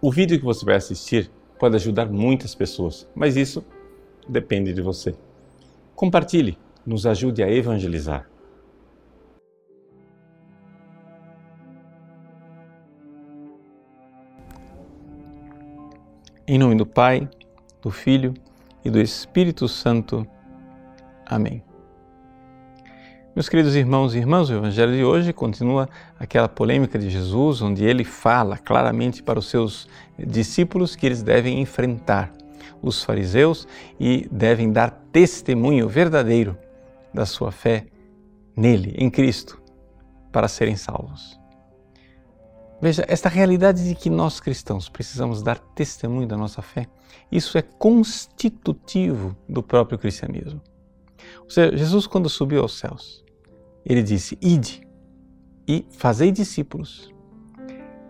O vídeo que você vai assistir pode ajudar muitas pessoas, mas isso depende de você. Compartilhe, nos ajude a evangelizar. Em nome do Pai, do Filho e do Espírito Santo. Amém. Meus queridos irmãos e irmãs, o Evangelho de hoje continua aquela polêmica de Jesus, onde ele fala claramente para os seus discípulos que eles devem enfrentar os fariseus e devem dar testemunho verdadeiro da sua fé nele, em Cristo, para serem salvos. Veja, esta realidade de que nós cristãos precisamos dar testemunho da nossa fé, isso é constitutivo do próprio cristianismo. Ou seja, Jesus, quando subiu aos céus, ele disse: Ide e fazei discípulos.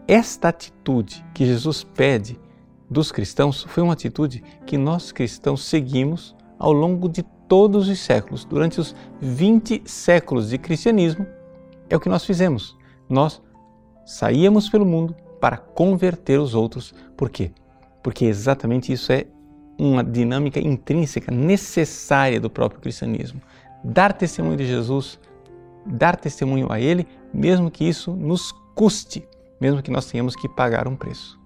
Esta atitude que Jesus pede dos cristãos foi uma atitude que nós cristãos seguimos ao longo de todos os séculos. Durante os 20 séculos de cristianismo, é o que nós fizemos. Nós saíamos pelo mundo para converter os outros. Por quê? Porque exatamente isso é uma dinâmica intrínseca necessária do próprio cristianismo. Dar testemunho de Jesus, dar testemunho a Ele, mesmo que isso nos custe, mesmo que nós tenhamos que pagar um preço.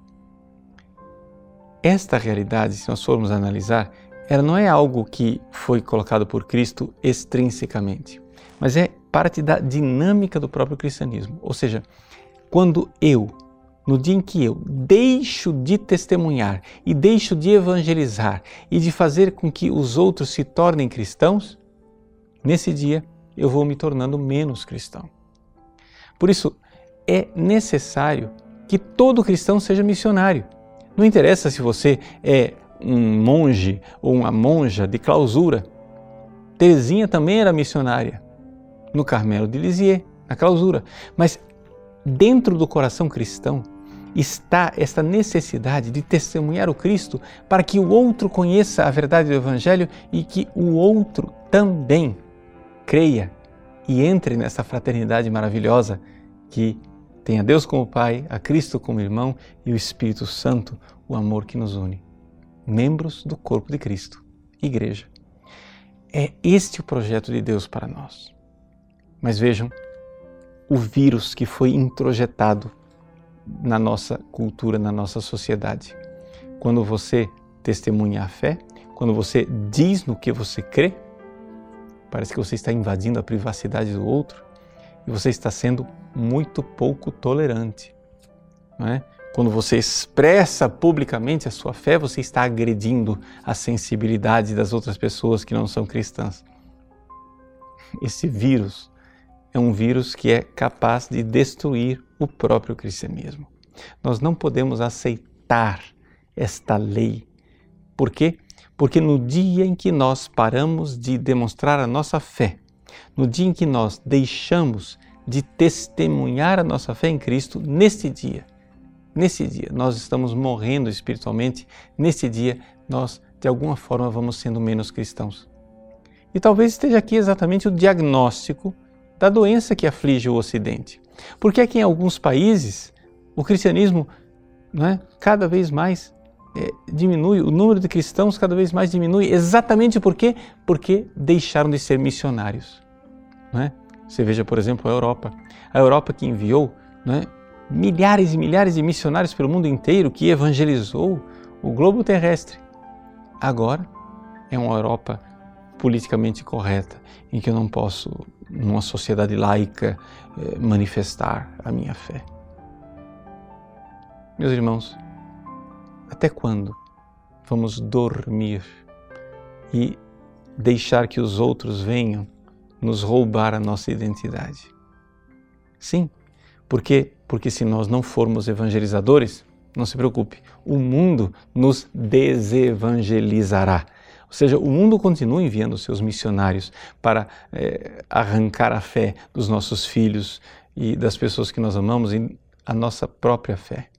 Esta realidade, se nós formos analisar, ela não é algo que foi colocado por Cristo extrinsecamente, mas é parte da dinâmica do próprio cristianismo. Ou seja, quando eu, no dia em que eu deixo de testemunhar e deixo de evangelizar e de fazer com que os outros se tornem cristãos, nesse dia eu vou me tornando menos cristão. Por isso, é necessário que todo cristão seja missionário. Não interessa se você é um monge ou uma monja de clausura. Teresinha também era missionária no Carmelo de Lisieux, na clausura. Mas dentro do coração cristão está esta necessidade de testemunhar o Cristo para que o outro conheça a verdade do Evangelho e que o outro também creia e entre nessa fraternidade maravilhosa que tem a Deus como Pai, a Cristo como irmão e o Espírito Santo, o amor que nos une. Membros do corpo de Cristo, Igreja. É este o projeto de Deus para nós. Mas vejam, o vírus que foi introjetado na nossa cultura, na nossa sociedade. Quando você testemunha a fé, quando você diz no que você crê, parece que você está invadindo a privacidade do outro e você está sendo muito pouco tolerante. É? Quando você expressa publicamente a sua fé, você está agredindo a sensibilidade das outras pessoas que não são cristãs. Esse vírus é um vírus que é capaz de destruir o próprio cristianismo. Nós não podemos aceitar esta lei. Por quê? No dia em que nós paramos de demonstrar a nossa fé, no dia em que nós deixamos de testemunhar a nossa fé em Cristo, neste dia, nesse dia nós estamos morrendo espiritualmente, nesse dia nós de alguma forma vamos sendo menos cristãos. E talvez esteja aqui exatamente o diagnóstico da doença que aflige o Ocidente. Porque é que em alguns países o cristianismo não é, cada vez mais é, diminui, o número de cristãos cada vez mais diminui, exatamente por quê? Porque deixaram de ser missionários. Não é? Você veja, por exemplo, a Europa. A Europa que enviou não é, milhares e milhares de missionários pelo mundo inteiro, que evangelizou o globo terrestre. Agora é uma Europa politicamente correta, em que eu não posso, numa sociedade laica, eh, manifestar a minha fé. Meus irmãos, até quando vamos dormir e deixar que os outros venham nos roubar a nossa identidade? Sim, porque porque se nós não formos evangelizadores, não se preocupe, o mundo nos desevangelizará ou seja, o mundo continua enviando seus missionários para é, arrancar a fé dos nossos filhos e das pessoas que nós amamos e a nossa própria fé.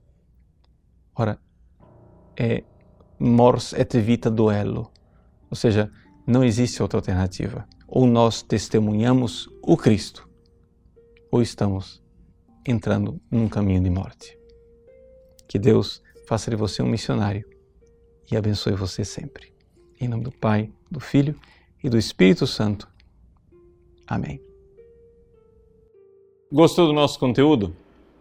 Ora, é mors et vita duello, ou seja, não existe outra alternativa. Ou nós testemunhamos o Cristo, ou estamos entrando num caminho de morte. Que Deus faça de você um missionário e abençoe você sempre. Em nome do Pai, do Filho e do Espírito Santo. Amém. Gostou do nosso conteúdo?